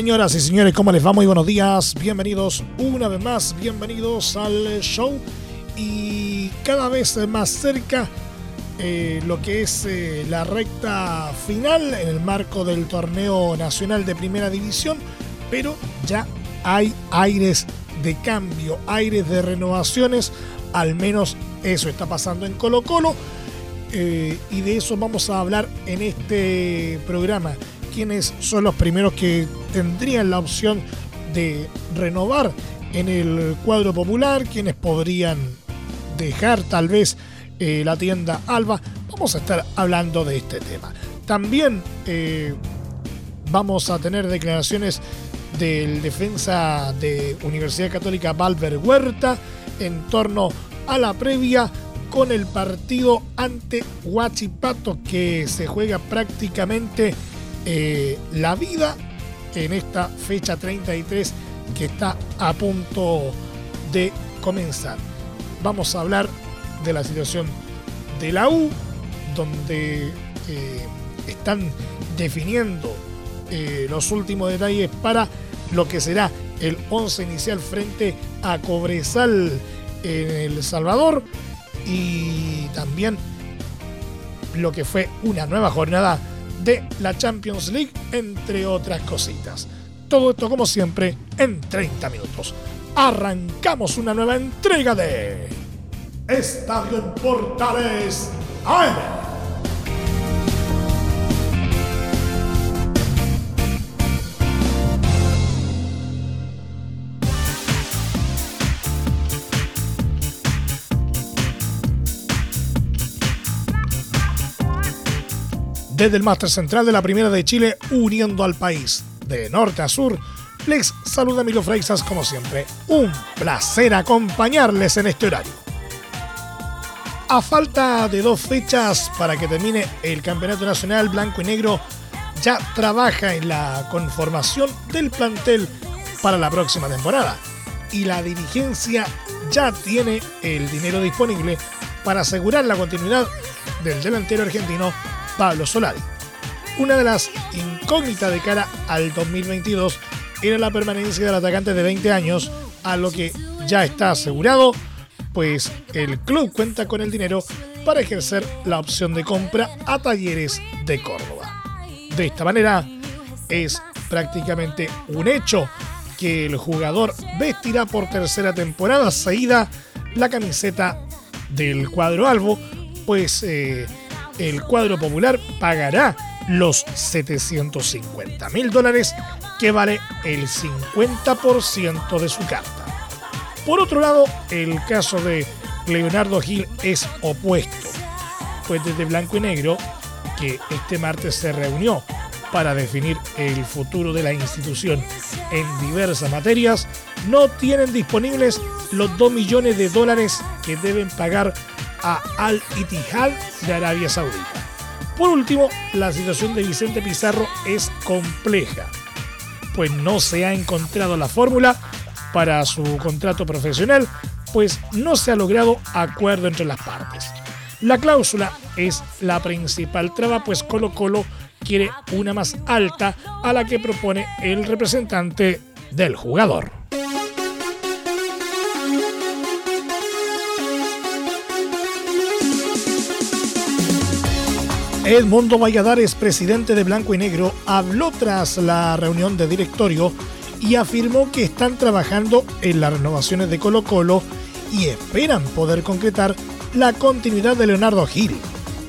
Señoras y señores, ¿cómo les va? Muy buenos días. Bienvenidos una vez más, bienvenidos al show. Y cada vez más cerca eh, lo que es eh, la recta final en el marco del torneo nacional de primera división, pero ya hay aires de cambio, aires de renovaciones, al menos eso está pasando en Colo Colo. Eh, y de eso vamos a hablar en este programa quiénes son los primeros que tendrían la opción de renovar en el cuadro popular, quienes podrían dejar tal vez eh, la tienda Alba. Vamos a estar hablando de este tema. También eh, vamos a tener declaraciones del defensa de Universidad Católica Valver Huerta en torno a la previa con el partido ante Huachipato que se juega prácticamente eh, la vida en esta fecha 33 que está a punto de comenzar. Vamos a hablar de la situación de la U, donde eh, están definiendo eh, los últimos detalles para lo que será el 11 inicial frente a Cobresal en El Salvador y también lo que fue una nueva jornada de la Champions League, entre otras cositas. Todo esto como siempre en 30 minutos. Arrancamos una nueva entrega de Estadio Portales AM. Desde el máster central de la Primera de Chile, uniendo al país de norte a sur. Les saluda Milo Freixas como siempre. Un placer acompañarles en este horario. A falta de dos fechas para que termine el Campeonato Nacional Blanco y Negro, ya trabaja en la conformación del plantel para la próxima temporada. Y la dirigencia ya tiene el dinero disponible para asegurar la continuidad del delantero argentino Pablo Solari. Una de las incógnitas de cara al 2022 era la permanencia del atacante de 20 años, a lo que ya está asegurado, pues el club cuenta con el dinero para ejercer la opción de compra a Talleres de Córdoba. De esta manera, es prácticamente un hecho que el jugador vestirá por tercera temporada seguida la camiseta del cuadro albo, pues eh, el cuadro popular pagará los 750 mil dólares que vale el 50% de su carta. Por otro lado, el caso de Leonardo Gil es opuesto, pues desde Blanco y Negro, que este martes se reunió para definir el futuro de la institución en diversas materias, no tienen disponibles los 2 millones de dólares que deben pagar a Al Ittihad de Arabia Saudita. Por último, la situación de Vicente Pizarro es compleja, pues no se ha encontrado la fórmula para su contrato profesional, pues no se ha logrado acuerdo entre las partes. La cláusula es la principal traba, pues Colo Colo quiere una más alta a la que propone el representante del jugador. Edmundo Valladares, presidente de Blanco y Negro, habló tras la reunión de directorio y afirmó que están trabajando en las renovaciones de Colo Colo y esperan poder concretar la continuidad de Leonardo Gil,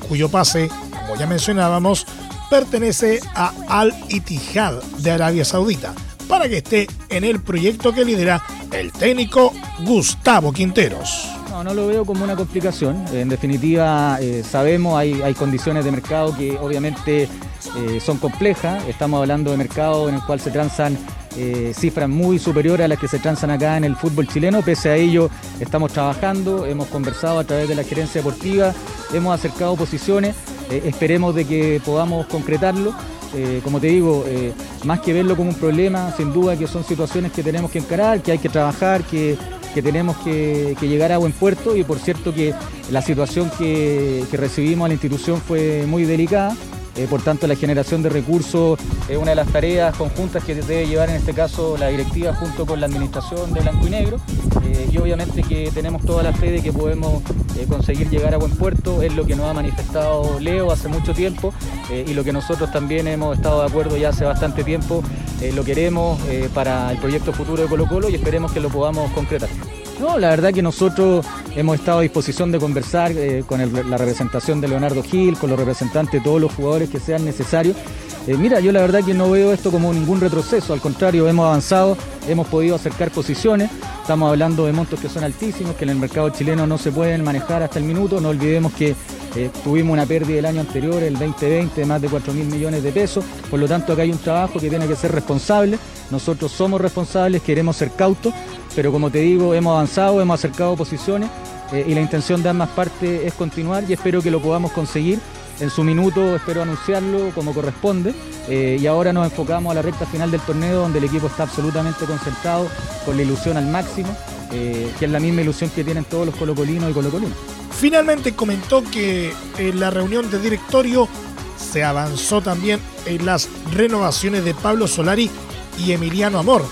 cuyo pase, como ya mencionábamos, pertenece a Al Ittihad de Arabia Saudita, para que esté en el proyecto que lidera el técnico Gustavo Quinteros. No, no lo veo como una complicación. En definitiva, eh, sabemos, hay, hay condiciones de mercado que obviamente eh, son complejas. Estamos hablando de mercado en el cual se transan eh, cifras muy superiores a las que se transan acá en el fútbol chileno. Pese a ello, estamos trabajando, hemos conversado a través de la gerencia deportiva, hemos acercado posiciones, esperemos de que podamos concretarlo. como te digo, más que verlo como un problema, sin duda que son situaciones que tenemos que encarar, que hay que trabajar, que que tenemos que, llegar a buen puerto y por cierto que la situación que, recibimos a la institución fue muy delicada. Eh, por tanto, la generación de recursos es una de las tareas conjuntas que debe llevar en este caso la directiva junto con la administración de Blanco y Negro. Eh, y obviamente que tenemos toda la fe de que podemos eh, conseguir llegar a buen puerto, es lo que nos ha manifestado Leo hace mucho tiempo y lo que nosotros también hemos estado de acuerdo ya hace bastante tiempo eh, lo queremos eh, para el proyecto futuro de Colo Colo y esperemos que lo podamos concretar. No, la verdad que nosotros hemos estado a disposición de conversar eh, con la representación de Leonardo Gil, con los representantes de todos los jugadores que sean necesarios. mira, yo la verdad que no veo esto como ningún retroceso, al contrario, hemos avanzado, hemos podido acercar posiciones, estamos hablando de montos que son altísimos, que en el mercado chileno no se pueden manejar hasta el minuto, no olvidemos que eh, tuvimos una pérdida el año anterior, el 2020, de más de 4 mil millones de pesos. Por lo tanto, acá hay un trabajo que tiene que ser responsable. Nosotros somos responsables, queremos ser cautos, pero como te digo, hemos avanzado, hemos acercado posiciones eh, y la intención de ambas partes es continuar y espero que lo podamos conseguir. En su minuto espero anunciarlo como corresponde eh, y ahora nos enfocamos a la recta final del torneo donde el equipo está absolutamente concentrado con la ilusión al máximo, que es la misma ilusión que tienen todos los colocolinos y colocolinos. Finalmente comentó que en la reunión de directorio se avanzó también en las renovaciones de Pablo Solari y Emiliano Amor,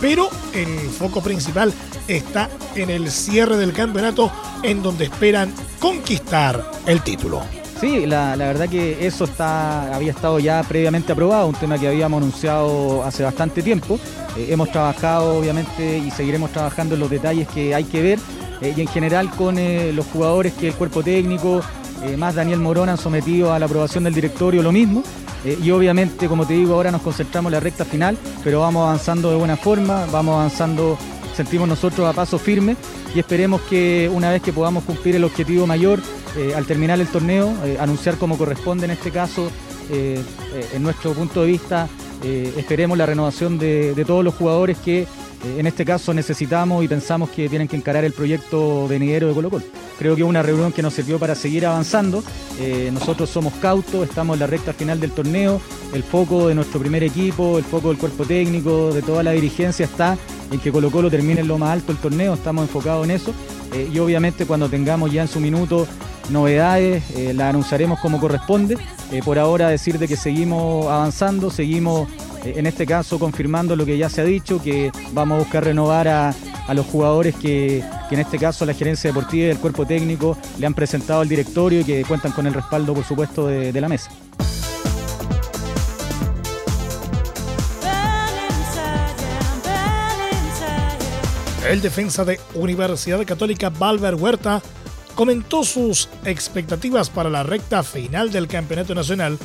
pero el foco principal está en el cierre del campeonato en donde esperan conquistar el título. Sí, la, verdad que eso está, había estado ya previamente aprobado, un tema que habíamos anunciado hace bastante tiempo. Eh, hemos trabajado obviamente y seguiremos trabajando en los detalles que hay que ver eh, y en general con eh, los jugadores que el cuerpo técnico, más Daniel Morón han sometido a la aprobación del directorio lo mismo. Y obviamente, como te digo, ahora nos concentramos en la recta final, pero vamos avanzando de buena forma, vamos avanzando, sentimos nosotros a paso firme y esperemos que una vez que podamos cumplir el objetivo mayor, al terminar el torneo, anunciar como corresponde en este caso, en nuestro punto de vista, esperemos la renovación de todos los jugadores que en este caso necesitamos y pensamos que tienen que encarar el proyecto venidero de Colo Colo. Creo que es una reunión que nos sirvió para seguir avanzando. Eh, nosotros somos cautos, estamos en la recta final del torneo. El foco de nuestro primer equipo, el foco del cuerpo técnico, de toda la dirigencia está en que Colo Colo termine en lo más alto el torneo. Estamos enfocados en eso. Eh, y obviamente cuando tengamos ya en su minuto novedades, eh, las anunciaremos como corresponde. Por ahora decir de que seguimos avanzando, seguimos en este caso confirmando lo que ya se ha dicho, que vamos a buscar renovar a, los jugadores que, en este caso la gerencia deportiva y el cuerpo técnico le han presentado al directorio y que cuentan con el respaldo, por supuesto, de, la mesa. El defensa de Universidad Católica Valver Huerta comentó sus expectativas para la recta final del Campeonato Nacional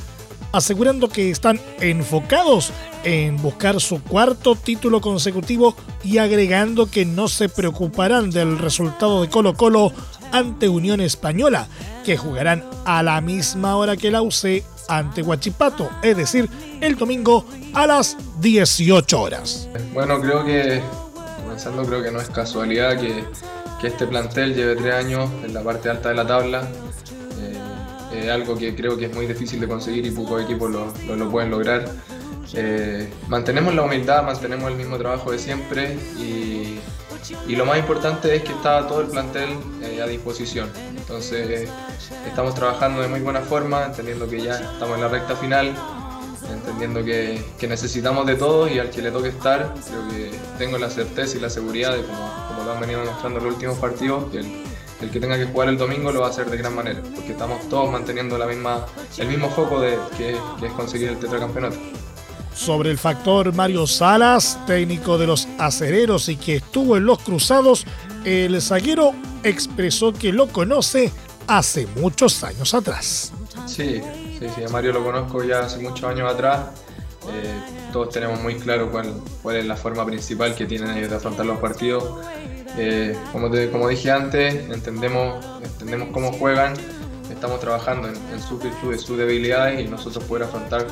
asegurando que están enfocados en buscar su cuarto título consecutivo y agregando que no se preocuparán del resultado de Colo Colo ante Unión Española, que jugarán a la misma hora que la UC ante Huachipato, es decir, el domingo a las 18 horas. Bueno, creo que, comenzando, creo que no es casualidad que, que este plantel lleve tres años en la parte alta de la tabla, es algo que creo que es muy difícil de conseguir y pocos equipos lo, lo, pueden lograr. Eh, mantenemos la humildad, mantenemos el mismo trabajo de siempre y, y lo más importante es que está todo el plantel eh, a disposición. Entonces estamos trabajando de muy buena forma, entendiendo que ya estamos en la recta final, entendiendo que, que necesitamos de todos y al que le toque estar, creo que tengo la certeza y la seguridad de como, como lo han venido demostrando en los últimos partidos, el, el que tenga que jugar el domingo lo va a hacer de gran manera, porque estamos todos manteniendo la misma, el mismo foco de, que, es conseguir el tetracampeonato. Sobre el factor Mario Salas, técnico de los acereros y que estuvo en los cruzados, el zaguero expresó que lo conoce hace muchos años atrás. Sí, sí, sí, a Mario lo conozco ya hace muchos años atrás. Eh, todos tenemos muy claro cuál, cuál es la forma principal que tienen ellos de afrontar los partidos. Eh, como, como dije antes, entendemos, entendemos cómo juegan, estamos trabajando en, en sus virtudes, sus debilidades y nosotros poder afrontar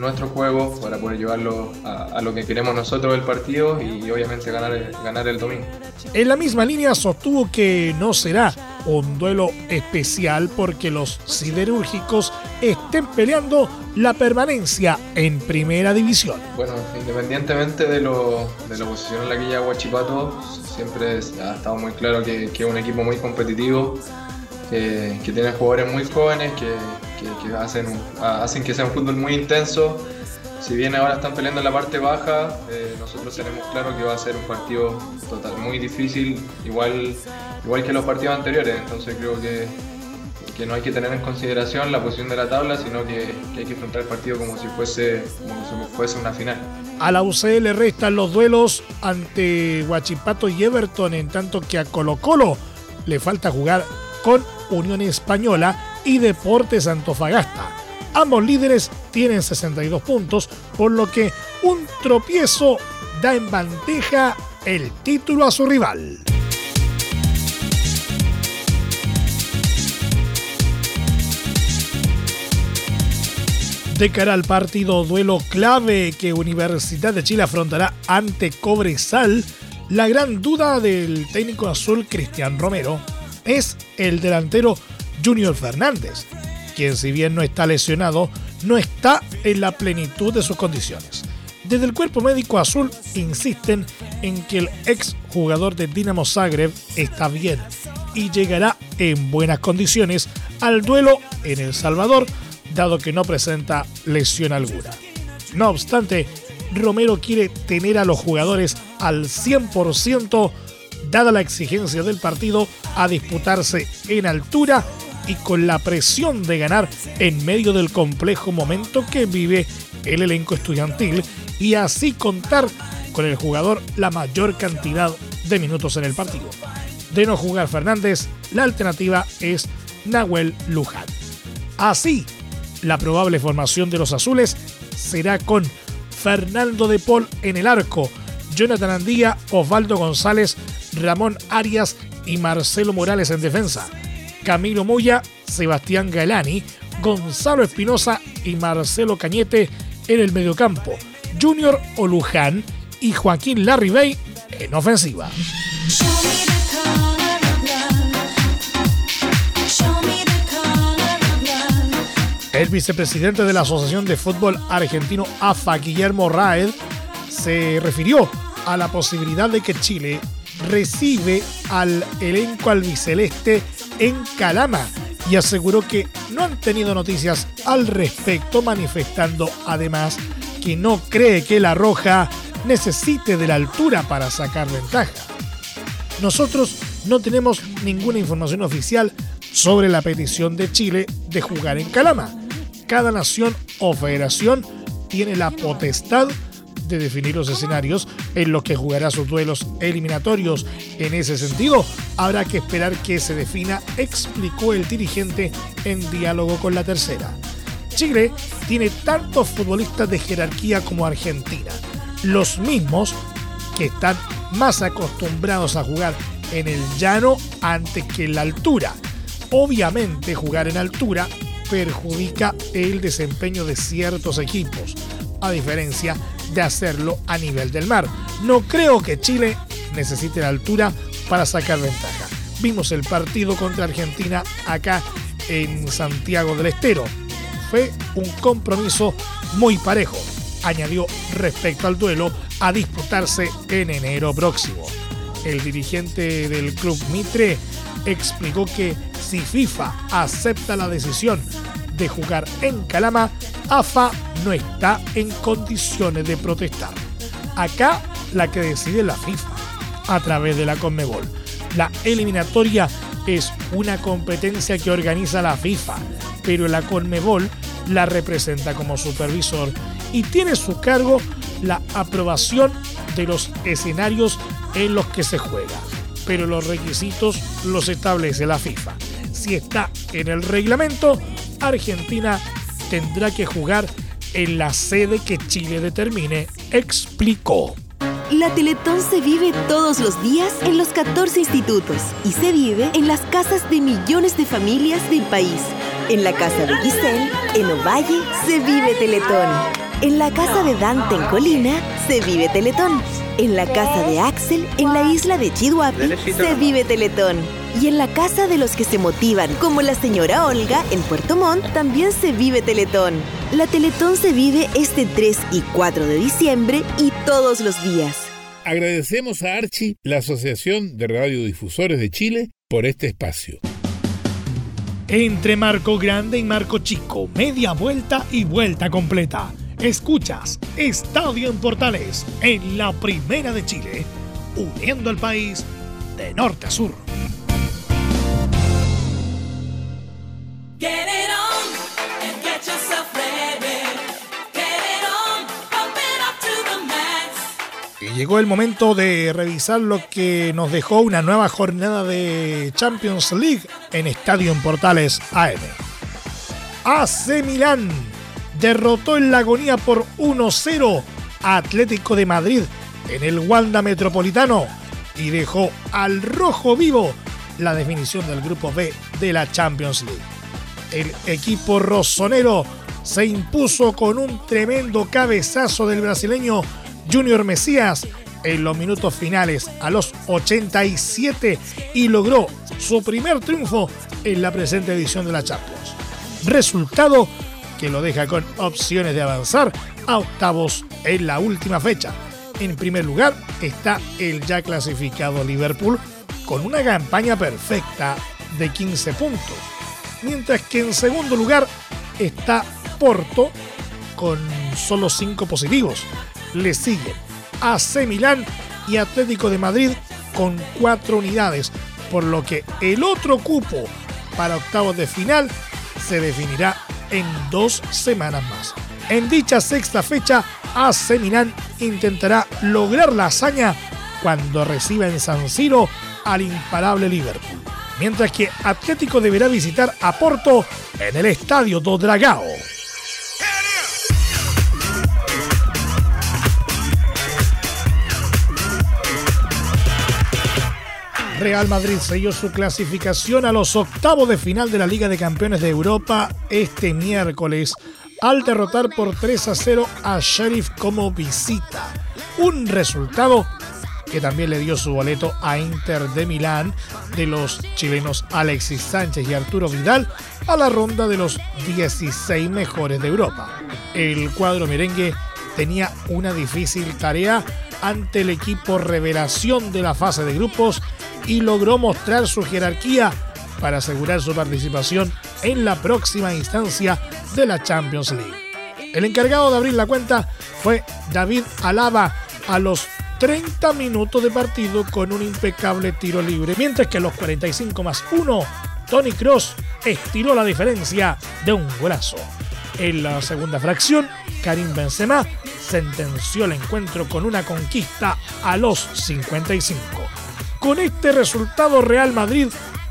nuestro juego para poder llevarlo a, lo que queremos nosotros del partido y, obviamente ganar, ganar el domingo. En la misma línea sostuvo que no será un duelo especial porque los siderúrgicos estén peleando la permanencia en primera división. Bueno, independientemente de, lo, de la posición en la que llega Huachipato, siempre ha estado muy claro que, que es un equipo muy competitivo que, tienen jugadores muy jóvenes que, hacen, hacen que sea un fútbol muy intenso. Si bien ahora están peleando en la parte baja, eh, nosotros tenemos claro que va a ser un partido total muy difícil, igual, igual que los partidos anteriores. Entonces creo que, que no hay que tener en consideración la posición de la tabla, sino que, hay que enfrentar el partido como si fuese, como si fuese una final. A la UCL le restan los duelos ante Huachipato y Everton, en tanto que a Colo Colo le falta jugar con Unión Española y Deportes Antofagasta. Ambos líderes tienen 62 puntos, por lo que un tropiezo da en bandeja el título a su rival. De cara al partido duelo clave que Universidad de Chile afrontará ante Cobresal, la gran duda del técnico azul Cristian Romero es el delantero Junior Fernández, quien si bien no está lesionado, no está en la plenitud de sus condiciones. Desde el cuerpo médico azul insisten en que el ex jugador de Dinamo Zagreb está bien y llegará en buenas condiciones al duelo en El Salvador, dado que no presenta lesión alguna. No obstante, Romero quiere tener a los jugadores al 100% dada la exigencia del partido a disputarse en altura y con la presión de ganar en medio del complejo momento que vive el elenco estudiantil y así contar con el jugador la mayor cantidad de minutos en el partido. De no jugar Fernández, la alternativa es Nahuel Luján. Así, la probable formación de los azules será con Fernando de Paul en el arco, Jonathan Andía, Osvaldo González, Ramón Arias y Marcelo Morales en defensa. Camilo Moya, Sebastián Galani, Gonzalo Espinosa y Marcelo Cañete en el mediocampo. Junior Oluján y Joaquín Larribey en ofensiva. El vicepresidente de la Asociación de Fútbol Argentino AFA, Guillermo Raed, se refirió a la posibilidad de que Chile recibe al elenco albiceleste en Calama y aseguró que no han tenido noticias al respecto, manifestando además que no cree que la Roja necesite de la altura para sacar ventaja. Nosotros no tenemos ninguna información oficial sobre la petición de Chile de jugar en Calama. Cada nación o federación tiene la potestad de definir los escenarios en los que jugará sus duelos eliminatorios. En ese sentido, habrá que esperar que se defina, explicó el dirigente en diálogo con la tercera. Chile tiene tantos futbolistas de jerarquía como Argentina, los mismos que están más acostumbrados a jugar en el llano antes que en la altura. Obviamente jugar en altura perjudica el desempeño de ciertos equipos, a diferencia de hacerlo a nivel del mar. No creo que Chile necesite la altura para sacar ventaja. Vimos el partido contra Argentina acá en Santiago del Estero. Fue un compromiso muy parejo, añadió respecto al duelo a disputarse en enero próximo. El dirigente del club Mitre explicó que si FIFA acepta la decisión de jugar en Calama, AFA no está en condiciones de protestar. Acá la que decide la FIFA a través de la Conmebol. La eliminatoria es una competencia que organiza la FIFA, pero la Conmebol la representa como supervisor y tiene su cargo la aprobación de los escenarios en los que se juega. Pero los requisitos los establece la FIFA. Si está en el reglamento, Argentina tendrá que jugar en la sede que Chile determine, explicó. La Teletón se vive todos los días en los 14 institutos y se vive en las casas de millones de familias del país. En la casa de Giselle, en Ovalle, se vive Teletón. En la casa de Dante en Colina, se vive Teletón. En la casa de Axel, en la isla de Chihuahua, se vive Teletón. Y en la casa de los que se motivan, como la señora Olga en Puerto Montt, también se vive Teletón. La Teletón se vive este 3 y 4 de diciembre y todos los días. Agradecemos a Archi, la Asociación de Radiodifusores de Chile, por este espacio. Entre Marco Grande y Marco Chico, media vuelta y vuelta completa. Escuchas Estadio en Portales en la Primera de Chile, uniendo al país de norte a sur. Llegó el momento de revisar lo que nos dejó una nueva jornada de Champions League en Estadio en Portales AM. AC Milán derrotó en la agonía por 1-0 a Atlético de Madrid en el Wanda Metropolitano y dejó al rojo vivo la definición del grupo B de la Champions League. El equipo rosonero se impuso con un tremendo cabezazo del brasileño Junior Mesías en los minutos finales a los 87 y logró su primer triunfo en la presente edición de la Champions. Resultado que lo deja con opciones de avanzar a octavos en la última fecha. En primer lugar está el ya clasificado Liverpool con una campaña perfecta de 15 puntos, mientras que en segundo lugar está Porto con solo 5 positivos le siguen AC Milán y Atlético de Madrid con cuatro unidades, por lo que el otro cupo para octavos de final se definirá en dos semanas más. En dicha sexta fecha, AC Milán intentará lograr la hazaña cuando reciba en San Siro al imparable Liverpool, mientras que Atlético deberá visitar a Porto en el Estadio do Dragao. Real Madrid selló su clasificación a los octavos de final de la Liga de Campeones de Europa este miércoles al derrotar por 3 a 0 a Sheriff como visita. Un resultado que también le dio su boleto a Inter de Milán de los chilenos Alexis Sánchez y Arturo Vidal a la ronda de los 16 mejores de Europa. El cuadro merengue tenía una difícil tarea ante el equipo revelación de la fase de grupos y logró mostrar su jerarquía para asegurar su participación en la próxima instancia de la Champions League. El encargado de abrir la cuenta fue David Alaba a los 30 minutos de partido con un impecable tiro libre, mientras que a los 45 más 1, Tony Cross estiró la diferencia de un golazo. En la segunda fracción, Karim Benzema sentenció el encuentro con una conquista a los 55. Con este resultado Real Madrid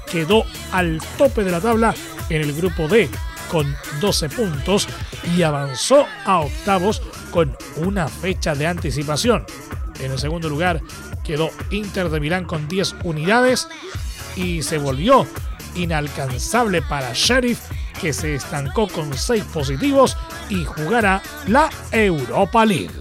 quedó al tope de la tabla en el grupo D con 12 puntos y avanzó a octavos con una fecha de anticipación. En el segundo lugar quedó Inter de Milán con 10 unidades y se volvió inalcanzable para Sheriff que se estancó con 6 positivos y jugará la Europa League.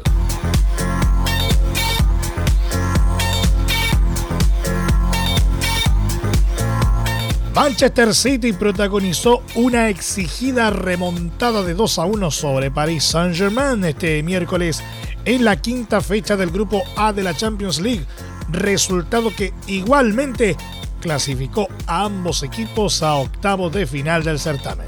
Manchester City protagonizó una exigida remontada de 2 a 1 sobre Paris Saint-Germain este miércoles en la quinta fecha del grupo A de la Champions League, resultado que igualmente clasificó a ambos equipos a octavos de final del certamen.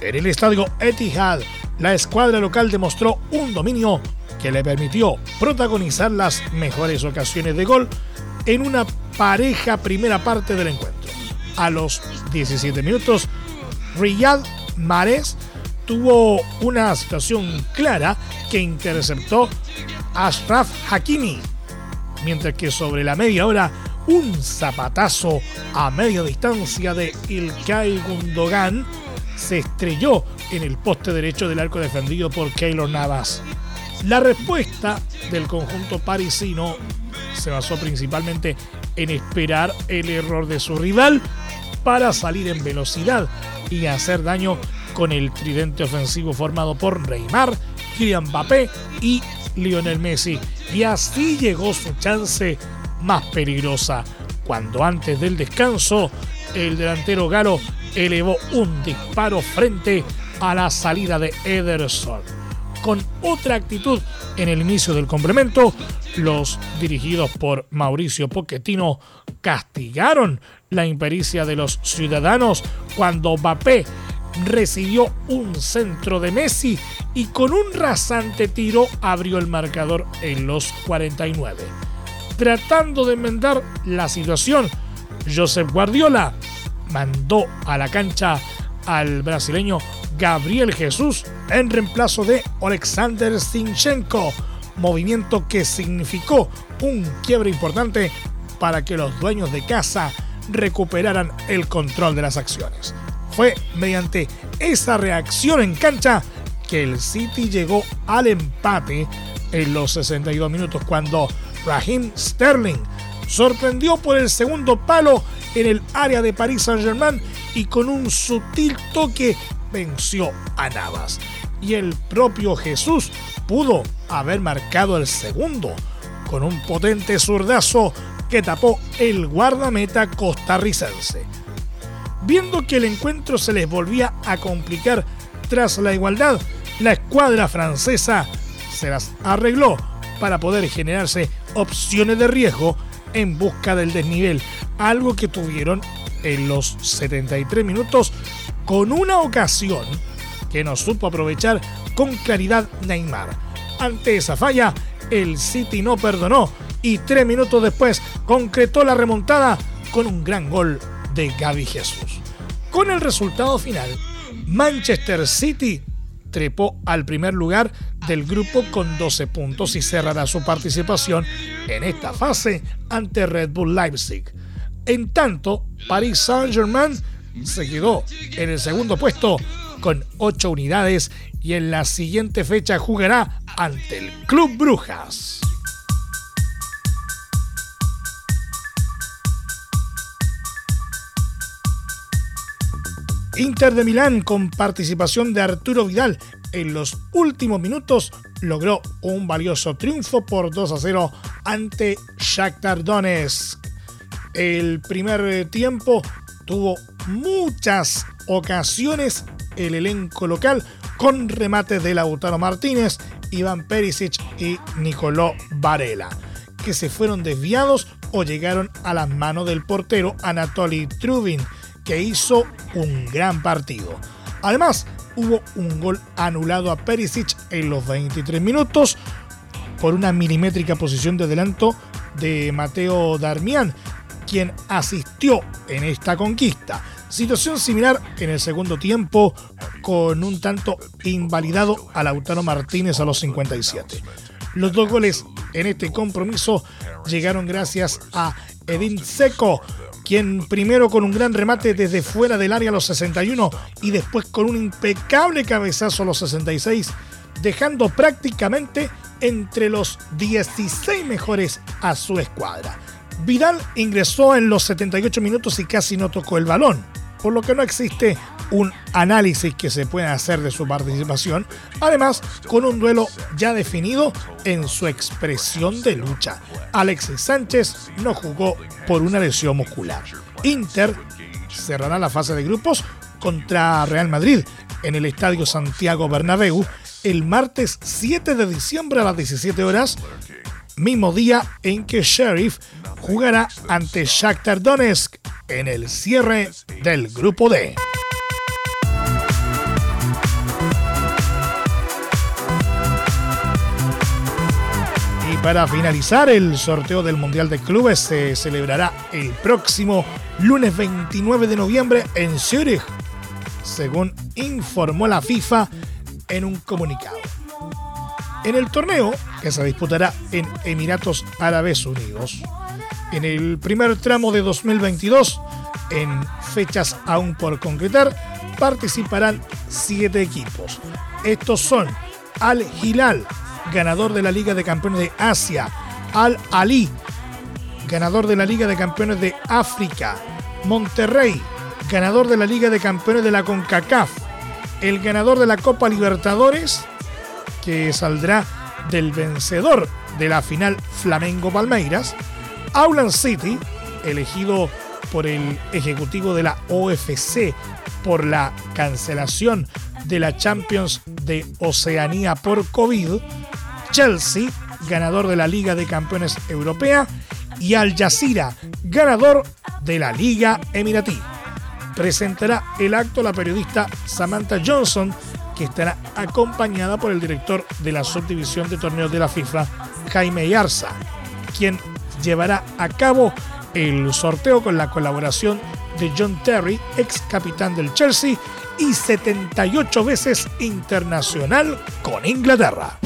En el estadio Etihad, la escuadra local demostró un dominio que le permitió protagonizar las mejores ocasiones de gol en una pareja primera parte del encuentro. A los 17 minutos, Riyad Mahrez tuvo una situación clara que interceptó a Ashraf Hakimi, mientras que sobre la media hora un zapatazo a media distancia de Ilkay Gundogan se estrelló en el poste derecho del arco defendido por Keylor Navas. La respuesta del conjunto parisino se basó principalmente en esperar el error de su rival para salir en velocidad y hacer daño con el tridente ofensivo formado por Neymar, Kylian Mbappé y Lionel Messi. Y así llegó su chance más peligrosa, cuando antes del descanso el delantero galo elevó un disparo frente a la salida de Ederson. Con otra actitud en el inicio del complemento, los dirigidos por Mauricio Pochettino castigaron la impericia de los ciudadanos cuando Mbappé recibió un centro de Messi y con un rasante tiro abrió el marcador en los 49. Tratando de enmendar la situación, Josep Guardiola mandó a la cancha al brasileño Gabriel Jesús en reemplazo de Alexander Zinchenko, movimiento que significó un quiebre importante para que los dueños de casa recuperaran el control de las acciones. Fue mediante esa reacción en cancha que el City llegó al empate en los 62 minutos cuando Raheem Sterling sorprendió por el segundo palo en el área de Paris Saint-Germain y con un sutil toque venció a Navas. Y el propio Jesús pudo haber marcado el segundo con un potente zurdazo que tapó el guardameta costarricense. Viendo que el encuentro se les volvía a complicar tras la igualdad, la escuadra francesa se las arregló para poder generarse opciones de riesgo en busca del desnivel, algo que tuvieron en los 73 minutos con una ocasión que no supo aprovechar con claridad Neymar. Ante esa falla, el City no perdonó y tres minutos después concretó la remontada con un gran gol de Gaby Jesús. Con el resultado final, Manchester City trepó al primer lugar del grupo con 12 puntos y cerrará su participación en esta fase ante Red Bull Leipzig. En tanto, Paris Saint-Germain se quedó en el segundo puesto con 8 unidades y en la siguiente fecha jugará ante el Club Brujas. Inter de Milán, con participación de Arturo Vidal en los últimos minutos, logró un valioso triunfo por 2 a 0 ante Shakhtar Donetsk. El primer tiempo tuvo muchas ocasiones el elenco local con remates de Lautaro Martínez, Iván Perisic y Nicolò Varela, que se fueron desviados o llegaron a las manos del portero Anatoly Trubin que hizo un gran partido. Además, hubo un gol anulado a Perisic en los 23 minutos por una milimétrica posición de adelanto de Mateo Darmian, quien asistió en esta conquista. Situación similar en el segundo tiempo con un tanto invalidado a Lautaro Martínez a los 57. Los dos goles en este compromiso llegaron gracias a Edin Seco, quien primero con un gran remate desde fuera del área a los 61 y después con un impecable cabezazo a los 66, dejando prácticamente entre los 16 mejores a su escuadra. Vidal ingresó en los 78 minutos y casi no tocó el balón por lo que no existe un análisis que se pueda hacer de su participación, además con un duelo ya definido en su expresión de lucha. Alexis Sánchez no jugó por una lesión muscular. Inter cerrará la fase de grupos contra Real Madrid en el Estadio Santiago Bernabéu el martes 7 de diciembre a las 17 horas, mismo día en que Sheriff jugará ante Shakhtar Donetsk en el cierre del grupo D. Y para finalizar, el sorteo del Mundial de Clubes se celebrará el próximo lunes 29 de noviembre en Zurich, según informó la FIFA en un comunicado. En el torneo, que se disputará en Emiratos Árabes Unidos, en el primer tramo de 2022, en fechas aún por concretar, participarán siete equipos. Estos son Al Hilal, ganador de la Liga de Campeones de Asia, Al Ali, ganador de la Liga de Campeones de África, Monterrey, ganador de la Liga de Campeones de la CONCACAF, el ganador de la Copa Libertadores, que saldrá del vencedor de la final Flamengo Palmeiras, Auland City, elegido por el ejecutivo de la OFC por la cancelación de la Champions de Oceanía por COVID, Chelsea, ganador de la Liga de Campeones Europea, y Al Jazeera, ganador de la Liga Emiratí. Presentará el acto la periodista Samantha Johnson, que estará acompañada por el director de la subdivisión de torneos de la FIFA, Jaime Yarza, quien llevará a cabo el sorteo con la colaboración de John Terry, ex capitán del Chelsea y 78 veces internacional con Inglaterra.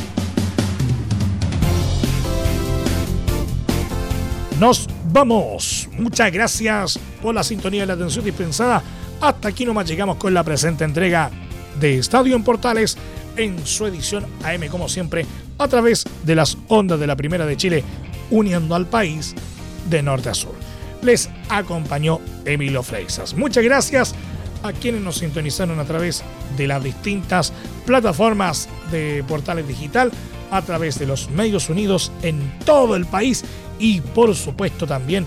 Nos vamos. Muchas gracias por la sintonía y la atención dispensada. Hasta aquí nomás llegamos con la presente entrega de Estadio en Portales en su edición AM como siempre a través de las ondas de la Primera de Chile uniendo al país de norte a sur. Les acompañó Emilio Freixas. Muchas gracias a quienes nos sintonizaron a través de las distintas plataformas de portales digital, a través de los medios unidos en todo el país y por supuesto también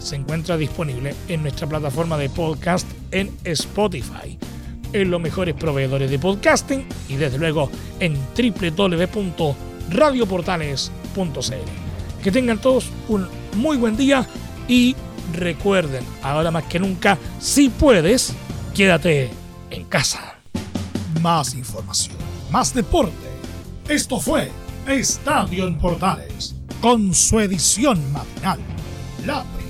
se encuentra disponible en nuestra plataforma de podcast en Spotify, en los mejores proveedores de podcasting y desde luego en www.radioportales.cl. Que tengan todos un muy buen día y recuerden, ahora más que nunca, si puedes, quédate en casa. Más información, más deporte. Esto fue Estadio en Portales, con su edición matinal. La